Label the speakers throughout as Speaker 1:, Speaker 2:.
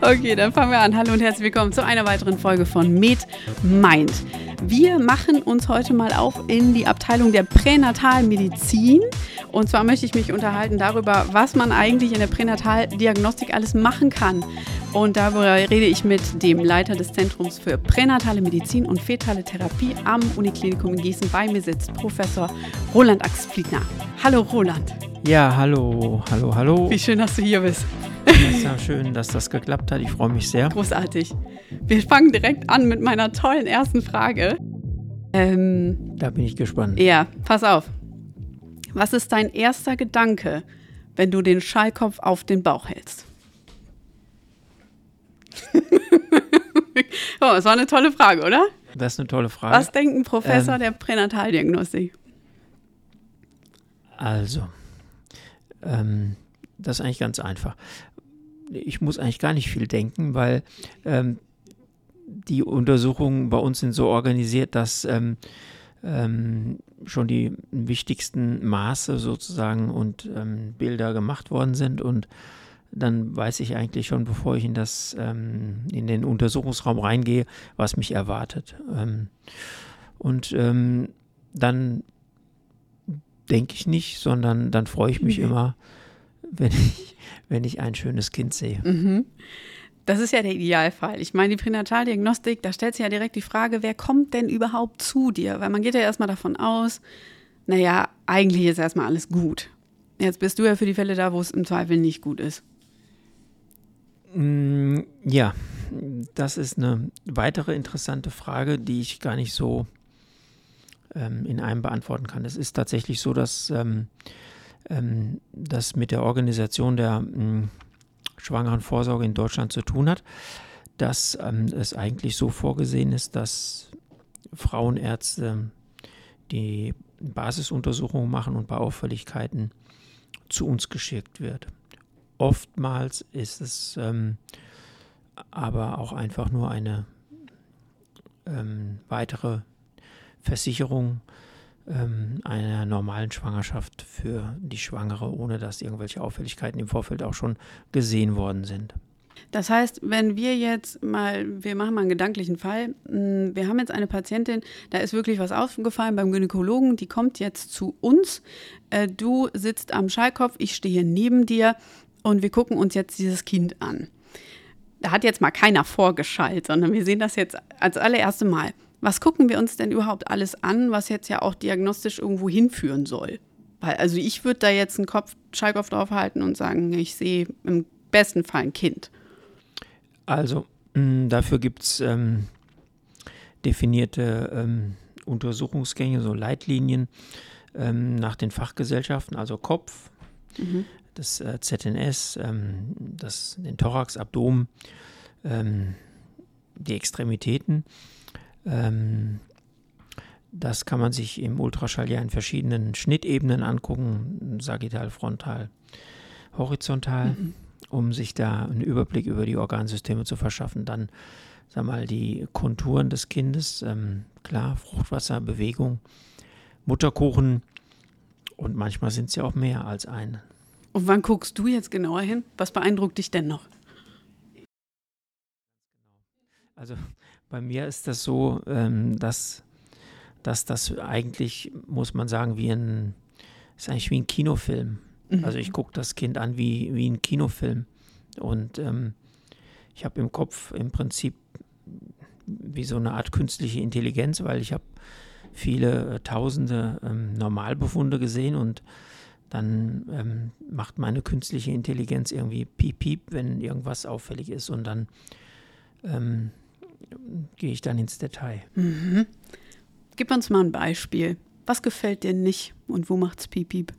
Speaker 1: Okay, dann fangen wir an. Hallo und herzlich willkommen zu einer weiteren Folge von Med Mind. Wir machen uns heute mal auf in die Abteilung der Pränatalmedizin. Und zwar möchte ich mich unterhalten darüber, was man eigentlich in der Pränataldiagnostik alles machen kann. Und darüber rede ich mit dem Leiter des Zentrums für pränatale Medizin und fetale Therapie am Uniklinikum in Gießen. Bei mir sitzt Professor Roland Axfliegner. Hallo Roland.
Speaker 2: Ja, hallo, hallo, hallo.
Speaker 1: Wie schön, dass du hier bist.
Speaker 2: Es ist ja schön, dass das geklappt hat. Ich freue mich sehr.
Speaker 1: Großartig. Wir fangen direkt an mit meiner tollen ersten Frage.
Speaker 2: Ähm, da bin ich gespannt.
Speaker 1: Ja, pass auf. Was ist dein erster Gedanke, wenn du den Schallkopf auf den Bauch hältst? oh, das war eine tolle Frage, oder?
Speaker 2: Das ist eine tolle Frage.
Speaker 1: Was denkt ein Professor ähm, der Pränataldiagnostik?
Speaker 2: Also, ähm, das ist eigentlich ganz einfach ich muss eigentlich gar nicht viel denken, weil ähm, die Untersuchungen bei uns sind so organisiert, dass ähm, ähm, schon die wichtigsten Maße sozusagen und ähm, Bilder gemacht worden sind und dann weiß ich eigentlich schon, bevor ich in das ähm, in den Untersuchungsraum reingehe, was mich erwartet. Ähm, und dann denke ich nicht, sondern dann freue ich mich mhm. immer, wenn ich wenn ich ein schönes Kind sehe.
Speaker 1: Mhm. Das ist ja der Idealfall. Ich meine, die Pränataldiagnostik, da stellt sich ja direkt die Frage, wer kommt denn überhaupt zu dir? Weil man geht ja erstmal davon aus, naja, eigentlich ist erstmal alles gut. Jetzt bist du ja für die Fälle da, wo es im Zweifel nicht gut ist.
Speaker 2: Mm, ja, das ist eine weitere interessante Frage, die ich gar nicht so ähm, in einem beantworten kann. Es ist tatsächlich so, dass ähm, ähm, das mit der Organisation der ähm, schwangeren Vorsorge in Deutschland zu tun hat, dass ähm, es eigentlich so vorgesehen ist, dass Frauenärzte die Basisuntersuchungen machen und bei Auffälligkeiten zu uns geschickt wird. Oftmals ist es ähm, aber auch einfach nur eine ähm, weitere Versicherung ähm, einer normalen Schwangerschaft für die Schwangere, ohne dass irgendwelche Auffälligkeiten im Vorfeld auch schon gesehen worden sind.
Speaker 1: Das heißt, wenn wir jetzt mal, wir machen mal einen gedanklichen Fall, hm, wir haben jetzt eine Patientin, da ist wirklich was aufgefallen beim Gynäkologen, die kommt jetzt zu uns, äh, du sitzt am Schallkopf, ich stehe neben dir und wir gucken uns jetzt dieses Kind an. Da hat jetzt mal keiner vorgeschaltet, sondern wir sehen das jetzt als allererste Mal was gucken wir uns denn überhaupt alles an, was jetzt ja auch diagnostisch irgendwo hinführen soll? Weil, also ich würde da jetzt einen Kopf, Schallkopf draufhalten und sagen, ich sehe im besten Fall ein Kind.
Speaker 2: Also, mh, dafür gibt es ähm, definierte ähm, Untersuchungsgänge, so Leitlinien ähm, nach den Fachgesellschaften, also Kopf, mhm. Das äh, ZNS, ähm, das, den Thorax, Abdomen, ähm, die Extremitäten. Ähm, das kann man sich im Ultraschall ja in verschiedenen Schnittebenen angucken, sagittal, frontal, horizontal, mhm. um sich da einen Überblick über die Organsysteme zu verschaffen. Dann, sag mal, die Konturen des Kindes, ähm, klar, Fruchtwasser, Bewegung, Mutterkuchen und manchmal sind es ja auch mehr als eine.
Speaker 1: Und wann guckst du jetzt genauer hin? Was beeindruckt dich denn noch?
Speaker 2: Also bei mir ist das so, ähm, dass, dass das eigentlich, muss man sagen, wie ein, ist eigentlich wie ein Kinofilm. Mhm. Also ich gucke das Kind an wie, wie ein Kinofilm. Und ähm, ich habe im Kopf im Prinzip wie so eine Art künstliche Intelligenz, weil ich habe viele äh, tausende ähm, Normalbefunde gesehen und dann ähm, macht meine künstliche Intelligenz irgendwie piep, piep, wenn irgendwas auffällig ist und dann ähm, gehe ich dann ins Detail.
Speaker 1: Mhm. Gib uns mal ein Beispiel. Was gefällt dir nicht und wo macht's piep piep?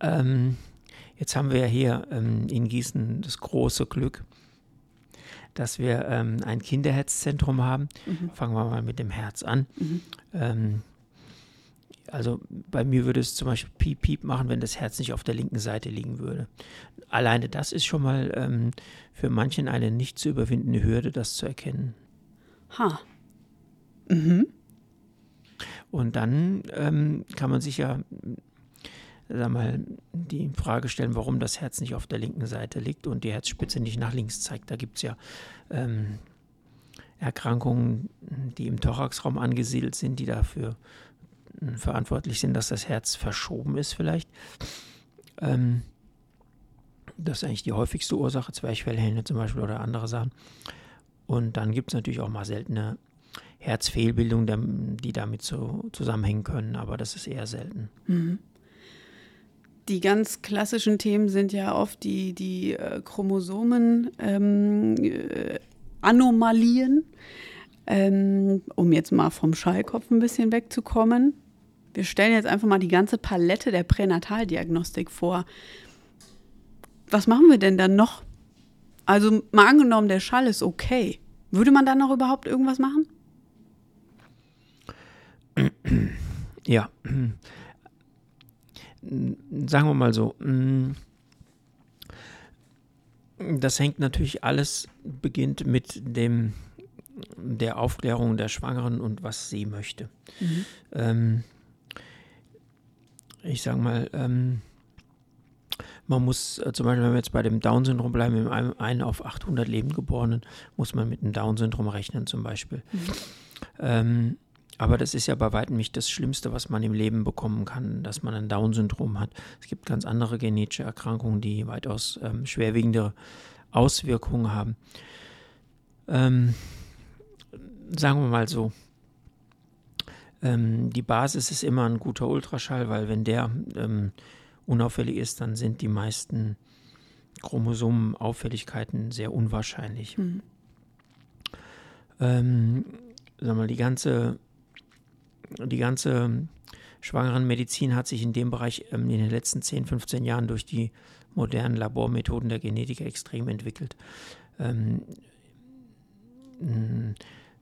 Speaker 2: Ähm, jetzt haben wir ja hier ähm, in Gießen das große Glück, dass wir ähm, ein Kinderherzzentrum haben. Mhm. Fangen wir mal mit dem Herz an. Mhm. Also bei mir würde es zum Beispiel piep piep machen, wenn das Herz nicht auf der linken Seite liegen würde. Alleine das ist schon mal ähm, für manchen eine nicht zu überwindende Hürde, das zu erkennen.
Speaker 1: Ha. Mhm.
Speaker 2: Und dann ähm, kann man sich ja sag mal, die Frage stellen, warum das Herz nicht auf der linken Seite liegt und die Herzspitze nicht nach links zeigt. Da gibt es ja ähm, Erkrankungen, die im Thoraxraum angesiedelt sind, die dafür verantwortlich sind, dass das Herz verschoben ist vielleicht. Ähm, das ist eigentlich die häufigste Ursache, Zwerchfellhände zum Beispiel oder andere Sachen. Und dann gibt es natürlich auch mal seltene Herzfehlbildungen, die damit so zusammenhängen können, aber das ist eher selten. Mhm.
Speaker 1: Die ganz klassischen Themen sind ja oft die, die äh, Chromosomen, ähm, äh, Anomalien, ähm, um jetzt mal vom Schallkopf ein bisschen wegzukommen. Wir stellen jetzt einfach mal die ganze Palette der Pränataldiagnostik vor. Was machen wir denn dann noch? Also mal angenommen, der Schall ist okay. Würde man dann noch überhaupt irgendwas machen?
Speaker 2: Ja, sagen wir mal so, das hängt natürlich alles, beginnt mit dem, der Aufklärung der Schwangeren und was sie möchte. Mhm. Ähm, ich sage mal, ähm, man muss äh, zum Beispiel, wenn wir jetzt bei dem Down-Syndrom bleiben, einem, einen auf 800 Lebendgeborenen, muss man mit einem Down-Syndrom rechnen zum Beispiel. Mhm. Ähm, aber das ist ja bei weitem nicht das Schlimmste, was man im Leben bekommen kann, dass man ein Down-Syndrom hat. Es gibt ganz andere genetische Erkrankungen, die weitaus ähm, schwerwiegende Auswirkungen haben. Ähm, sagen wir mal so, ähm, die Basis ist immer ein guter Ultraschall, weil wenn der ähm, unauffällig ist, dann sind die meisten Chromosomenauffälligkeiten sehr unwahrscheinlich. Mhm. Ähm, sag mal, die ganze die ganze Schwangerenmedizin hat sich in dem Bereich ähm, in den letzten 10, 15 Jahren durch die modernen Labormethoden der Genetik extrem entwickelt. Ähm,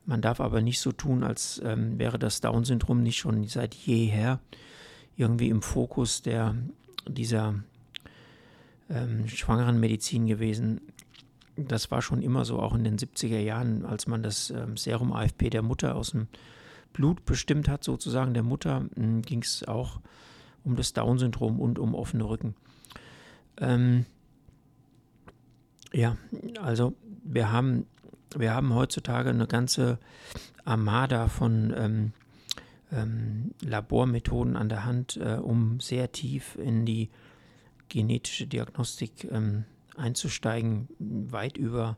Speaker 2: man darf aber nicht so tun, als ähm, wäre das Down-Syndrom nicht schon seit jeher irgendwie im Fokus der, dieser ähm, schwangeren Medizin gewesen. Das war schon immer so, auch in den 70er Jahren, als man das ähm, Serum AFP der Mutter aus dem Blut bestimmt hat, sozusagen der Mutter, hm, ging es auch um das Down-Syndrom und um offene Rücken. Ähm, ja, also wir haben, wir haben heutzutage eine ganze Armada von ähm, ähm, Labormethoden an der Hand, äh, um sehr tief in die genetische Diagnostik ähm, einzusteigen, weit über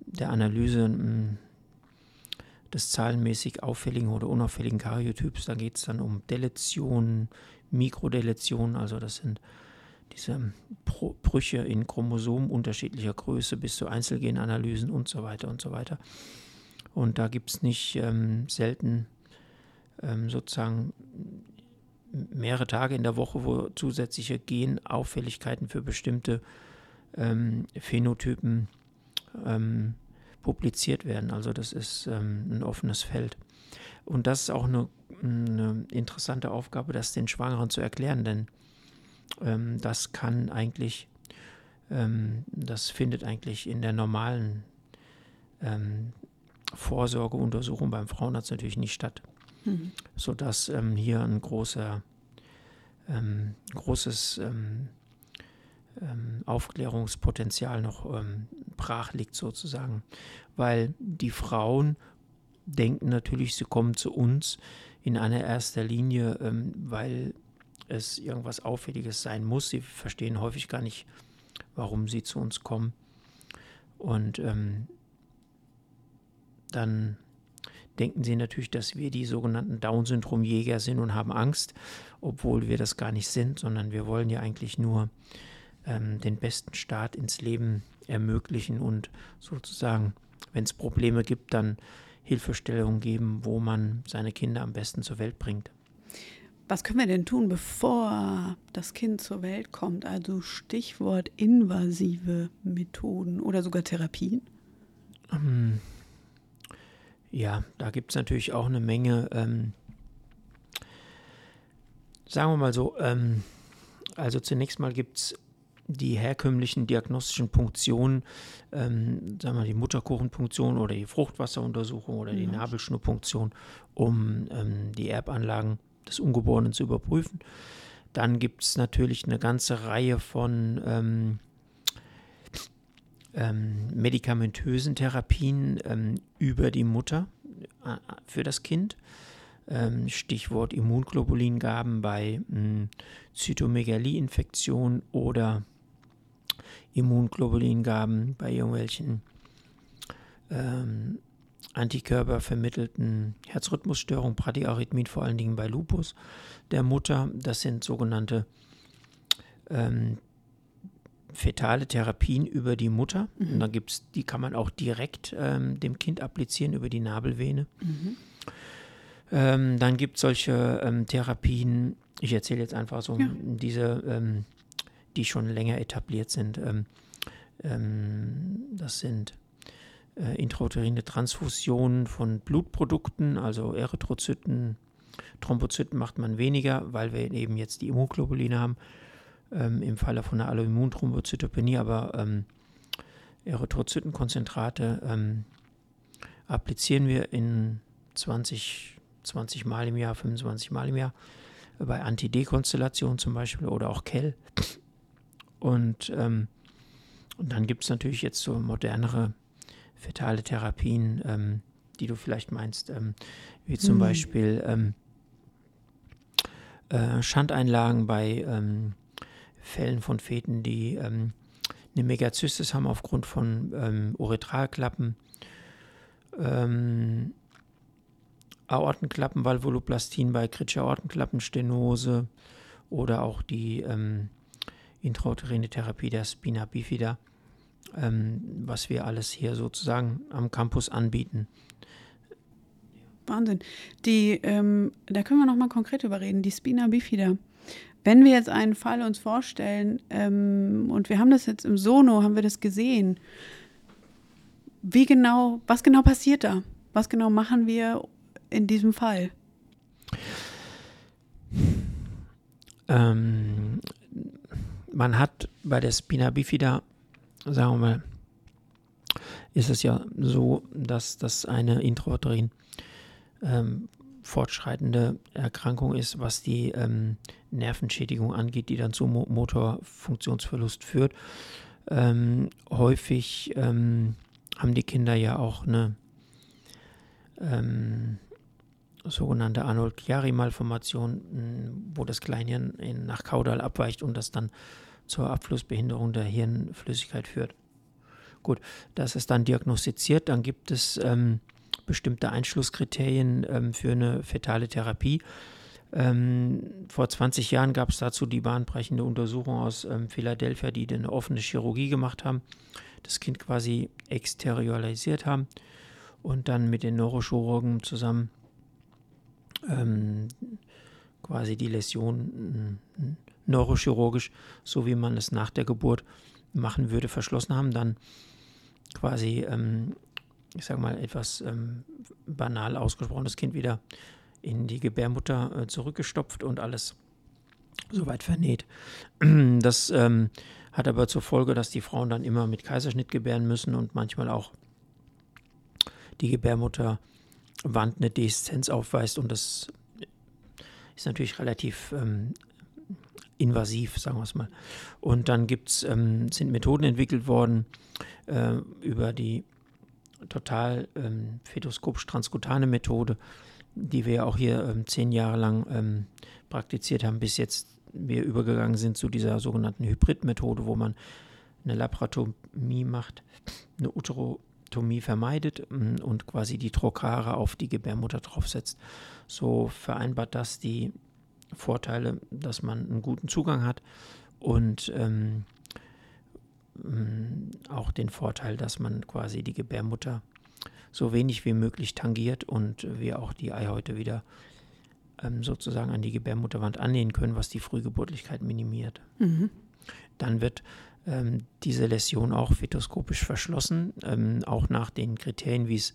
Speaker 2: der Analyse hm, des zahlenmäßig auffälligen oder unauffälligen Karyotyps. Da geht es dann um Deletionen, Mikrodeletionen, also das sind diese Brüche in Chromosomen unterschiedlicher Größe bis zu Einzelgenanalysen und so weiter und so weiter. Und da gibt es nicht ähm, selten ähm, sozusagen mehrere Tage in der Woche, wo zusätzliche Genauffälligkeiten für bestimmte ähm, Phänotypen ähm, publiziert werden. Also das ist ähm, ein offenes Feld. Und das ist auch eine, eine, interessante Aufgabe, das den Schwangeren zu erklären, denn ähm, das kann eigentlich, ähm, das findet eigentlich in der normalen ähm, Vorsorgeuntersuchung beim Frauenarzt natürlich nicht statt. Mhm. Sodass ähm, hier ein großer, ähm, großes ähm, Aufklärungspotenzial noch brach liegt sozusagen, weil die Frauen denken natürlich, sie kommen zu uns in einer erster Linie, weil es irgendwas Auffälliges sein muss. Sie verstehen häufig gar nicht, warum sie zu uns kommen. Und ähm, dann denken sie natürlich, dass wir die sogenannten Down-Syndrom-Jäger sind und haben Angst, obwohl wir das gar nicht sind, sondern wir wollen ja eigentlich nur ähm, den besten Start ins Leben ermöglichen und sozusagen, wenn es Probleme gibt, dann Hilfestellung geben, wo man seine Kinder am besten zur Welt bringt.
Speaker 1: Was können wir denn tun, bevor das Kind zur Welt kommt? Also Stichwort invasive Methoden oder sogar Therapien?
Speaker 2: Ähm, ja, da gibt es natürlich auch eine Menge, ähm, sagen wir mal so, ähm, also zunächst mal gibt es die herkömmlichen diagnostischen Punktionen, ähm, sagen wir die Mutterkuchenpunktion oder die Fruchtwasseruntersuchung oder die mhm. Nabelschnurpunktion, um ähm, die Erbanlagen des Ungeborenen zu überprüfen. Dann gibt es natürlich eine ganze Reihe von ähm, ähm, medikamentösen Therapien ähm, über die Mutter äh, für das Kind. Ähm, Stichwort Immunglobulingaben bei hm, Zytomegalie-Infektion oder Immunglobulingaben bei irgendwelchen ähm, antikörpervermittelten Herzrhythmusstörungen, Bradyarrhythmien, vor allen Dingen bei Lupus der Mutter. Das sind sogenannte ähm, fetale Therapien über die Mutter. Mhm. Und da gibt's, die kann man auch direkt ähm, dem Kind applizieren über die Nabelvene. Mhm. Ähm, dann gibt es solche ähm, Therapien, ich erzähle jetzt einfach so ja. diese, ähm, die schon länger etabliert sind. Ähm, das sind äh, intrauterine Transfusionen von Blutprodukten, also Erythrozyten, Thrombozyten macht man weniger, weil wir eben jetzt die Immunglobuline haben. Ähm, Im Falle von einer Alloimmunthrombozytopenie, aber ähm, Erythrozytenkonzentrate ähm, applizieren wir in 20, 20 Mal im Jahr, 25 Mal im Jahr bei Anti-D-Konstellationen zum Beispiel oder auch Kell. Und, ähm, und dann gibt es natürlich jetzt so modernere fetale Therapien, ähm, die du vielleicht meinst, ähm, wie zum mhm. Beispiel ähm, äh, Schandeinlagen bei ähm, Fällen von Feten, die ähm, eine Megazystis haben aufgrund von Uretralklappen, Aortenklappen, Valvuloplastin bei kritischer Aortenklappenstenose oder auch die ähm, intrauterine Therapie der Spina bifida, ähm, was wir alles hier sozusagen am Campus anbieten.
Speaker 1: Wahnsinn. Die, ähm, da können wir noch mal konkret überreden. Die Spina bifida. Wenn wir jetzt einen Fall uns vorstellen ähm, und wir haben das jetzt im Sono, haben wir das gesehen. Wie genau, was genau passiert da? Was genau machen wir in diesem Fall?
Speaker 2: Ähm, man hat bei der Spina bifida, sagen wir mal, ist es ja so, dass das eine Intrauterin ähm, fortschreitende Erkrankung ist, was die ähm, Nervenschädigung angeht, die dann zu Mo Motorfunktionsverlust führt. Ähm, häufig ähm, haben die Kinder ja auch eine ähm, sogenannte Arnold-Chiari-Malformation, wo das Kleinhirn in, nach Kaudal abweicht und das dann zur Abflussbehinderung der Hirnflüssigkeit führt. Gut, das ist dann diagnostiziert. Dann gibt es ähm, bestimmte Einschlusskriterien ähm, für eine fetale Therapie. Ähm, vor 20 Jahren gab es dazu die bahnbrechende Untersuchung aus ähm, Philadelphia, die eine offene Chirurgie gemacht haben, das Kind quasi exteriorisiert haben und dann mit den Neurochirurgen zusammen ähm, quasi die Läsion äh, neurochirurgisch, so wie man es nach der Geburt machen würde, verschlossen haben, dann quasi ähm, ich sage mal, etwas ähm, banal ausgesprochen, das Kind wieder in die Gebärmutter äh, zurückgestopft und alles soweit vernäht. Das ähm, hat aber zur Folge, dass die Frauen dann immer mit Kaiserschnitt gebären müssen und manchmal auch die Gebärmutterwand eine Deszenz aufweist und das ist natürlich relativ ähm, invasiv, sagen wir es mal. Und dann gibt's, ähm, sind Methoden entwickelt worden äh, über die total ähm, fetoskopisch-transkutane Methode, die wir auch hier ähm, zehn Jahre lang ähm, praktiziert haben, bis jetzt wir übergegangen sind zu dieser sogenannten Hybrid-Methode, wo man eine Laparotomie macht, eine Uterotomie vermeidet ähm, und quasi die Trokare auf die Gebärmutter draufsetzt. So vereinbart das die Vorteile, dass man einen guten Zugang hat und ähm, ähm, auch den Vorteil, dass man quasi die Gebärmutter so wenig wie möglich tangiert und wir auch die Eihäute wieder ähm, sozusagen an die Gebärmutterwand annähen können, was die Frühgeburtlichkeit minimiert. Mhm. Dann wird ähm, diese Läsion auch fetoskopisch verschlossen, ähm, auch nach den Kriterien, wie es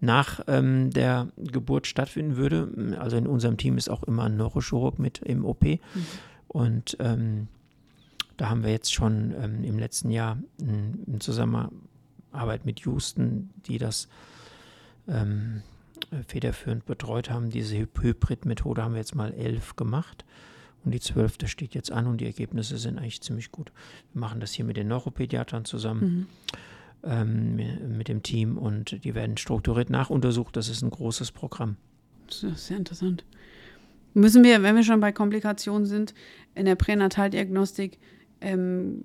Speaker 2: nach ähm, der Geburt stattfinden würde. Also in unserem Team ist auch immer ein Neurochirurg mit im OP. Mhm. Und ähm, Da haben wir jetzt schon ähm, im letzten Jahr in, in, Zusammenarbeit mit Houston, die das ähm, federführend betreut haben, diese Hybrid-Methode haben wir jetzt mal elf gemacht. Und die zwölfte steht jetzt an und die Ergebnisse sind eigentlich ziemlich gut. Wir machen das hier mit den Neuropädiatern zusammen, mhm. ähm, mit dem Team und die werden strukturiert nachuntersucht. Das ist ein großes Programm.
Speaker 1: Das ist sehr interessant. Müssen wir, wenn wir schon bei Komplikationen sind, in der Pränataldiagnostik, ähm,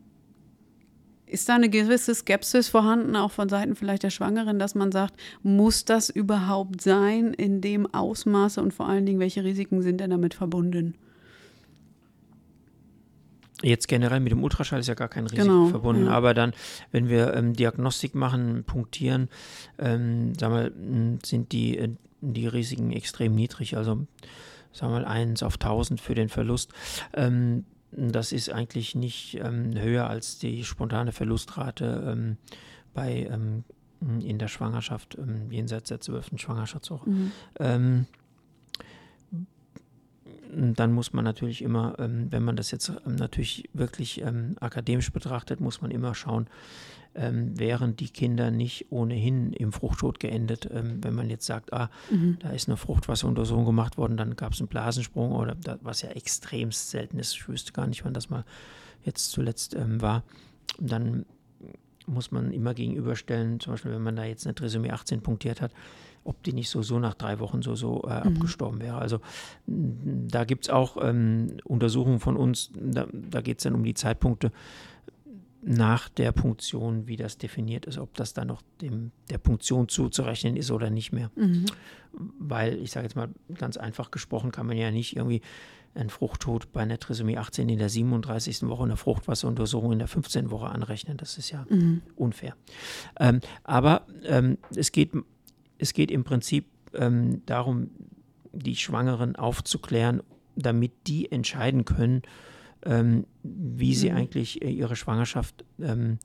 Speaker 1: ist da eine gewisse Skepsis vorhanden, auch von Seiten vielleicht der Schwangeren, dass man sagt, muss das überhaupt sein in dem Ausmaße und vor allen Dingen, welche Risiken sind denn damit verbunden?
Speaker 2: Jetzt generell mit dem Ultraschall ist ja gar kein Risiko genau, verbunden, ja. aber dann, wenn wir ähm, Diagnostik machen, punktieren, ähm, sagen wir, sind die, äh, die Risiken extrem niedrig. Also sagen wir mal 1 auf 1000 für den Verlust. Ähm, das ist eigentlich nicht ähm, höher als die spontane Verlustrate ähm, bei ähm, in der Schwangerschaft jenseits der zwölften Schwangerschaftswoche. Mhm. Ähm, dann muss man natürlich immer, wenn man das jetzt natürlich wirklich akademisch betrachtet, muss man immer schauen, ähm, wären die Kinder nicht ohnehin im Fruchttod geendet. Ähm, wenn man jetzt sagt, ah, mhm. da ist eine Fruchtwasseruntersuchung gemacht worden, dann gab es einen Blasensprung oder was ja extrem selten ist. Ich wüsste gar nicht, wann das mal jetzt zuletzt ähm, war. Dann muss man immer gegenüberstellen, zum Beispiel, wenn man da jetzt eine Trisomie 18 punktiert hat, ob die nicht so, so nach drei Wochen so, so äh, mhm. abgestorben wäre. Also da gibt es auch ähm, Untersuchungen von uns, da, da geht es dann um die Zeitpunkte, nach der Punktion, wie das definiert ist, ob das dann noch dem, der Punktion zuzurechnen ist oder nicht mehr. Mhm. Weil, ich sage jetzt mal ganz einfach gesprochen, kann man ja nicht irgendwie einen Fruchttod bei einer Trisomie 18 in der 37. Woche, eine Fruchtwasseruntersuchung in der 15. Woche anrechnen. Das ist ja mhm. unfair. Ähm, aber ähm, es, geht, es geht im Prinzip ähm, darum, die Schwangeren aufzuklären, damit die entscheiden können, ähm, wie sie mhm. eigentlich äh, ihre Schwangerschaft ähm,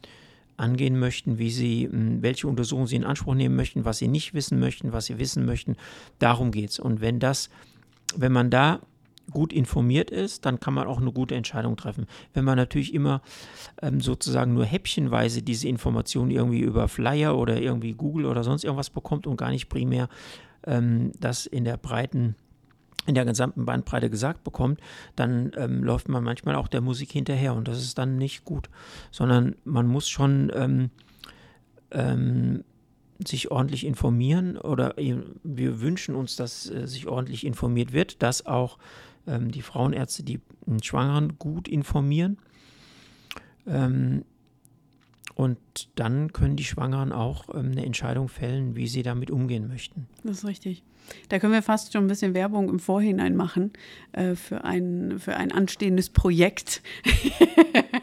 Speaker 2: angehen möchten, wie sie, ähm, welche Untersuchungen sie in Anspruch nehmen möchten, was sie nicht wissen möchten, was sie wissen möchten. Darum geht es. Und wenn das, wenn man da gut informiert ist, dann kann man auch eine gute Entscheidung treffen. Wenn man natürlich immer ähm, sozusagen nur häppchenweise diese Informationen irgendwie über Flyer oder irgendwie Google oder sonst irgendwas bekommt und gar nicht primär ähm, das in der breiten in der gesamten Bandbreite gesagt bekommt, dann ähm, läuft man manchmal auch der Musik hinterher und das ist dann nicht gut, sondern man muss schon ähm, ähm, sich ordentlich informieren oder wir wünschen uns, dass äh, sich ordentlich informiert wird, dass auch ähm, die Frauenärzte die Schwangeren gut informieren. Ähm, und dann können die Schwangeren auch ähm, eine Entscheidung fällen, wie sie damit umgehen möchten.
Speaker 1: Das ist richtig. Da können wir fast schon ein bisschen Werbung im Vorhinein machen äh, für, ein, für ein anstehendes Projekt.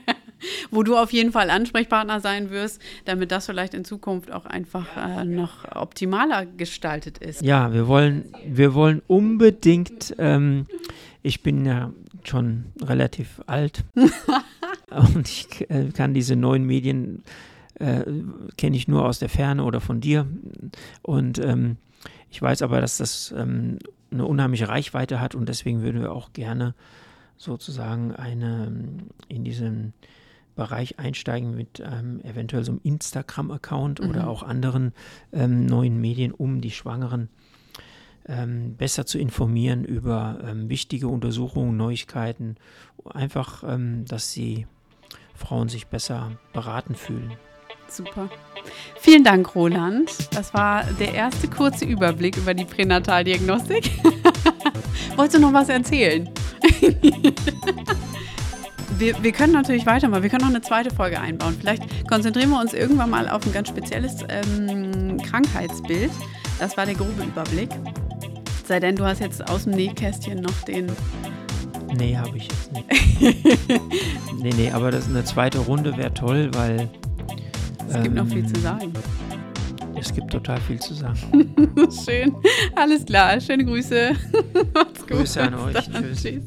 Speaker 1: wo du auf jeden Fall Ansprechpartner sein wirst, damit das vielleicht in Zukunft auch einfach äh, noch optimaler gestaltet ist.
Speaker 2: Ja, wir wollen, wir wollen unbedingt, ähm, ich bin ja schon relativ alt und ich äh, kann diese neuen Medien, äh, kenne ich nur aus der Ferne oder von dir und ähm, ich weiß aber, dass das ähm, eine unheimliche Reichweite hat und deswegen würden wir auch gerne sozusagen eine in diesen Bereich einsteigen mit ähm, eventuell so einem Instagram-Account mhm. oder auch anderen ähm, neuen Medien, um die Schwangeren ähm, besser zu informieren über ähm, wichtige Untersuchungen, Neuigkeiten, einfach, ähm, dass die Frauen sich besser beraten fühlen.
Speaker 1: Super. Vielen Dank, Roland. Das war der erste kurze Überblick über die Pränataldiagnostik. Wolltest du noch was erzählen? wir, wir können natürlich weitermachen. Wir können noch eine zweite Folge einbauen. Vielleicht konzentrieren wir uns irgendwann mal auf ein ganz spezielles ähm, Krankheitsbild. Das war der grobe Überblick. Sei denn, du hast jetzt aus dem Nähkästchen noch den.
Speaker 2: Nee, habe ich jetzt nicht. nee, nee, aber das eine zweite Runde wäre toll, weil
Speaker 1: es gibt noch viel zu ähm, sagen.
Speaker 2: Es gibt total viel zu sagen.
Speaker 1: Schön. Alles klar. Schöne Grüße.
Speaker 2: Macht's gut. Grüße an euch. Tschüss. Tschüss.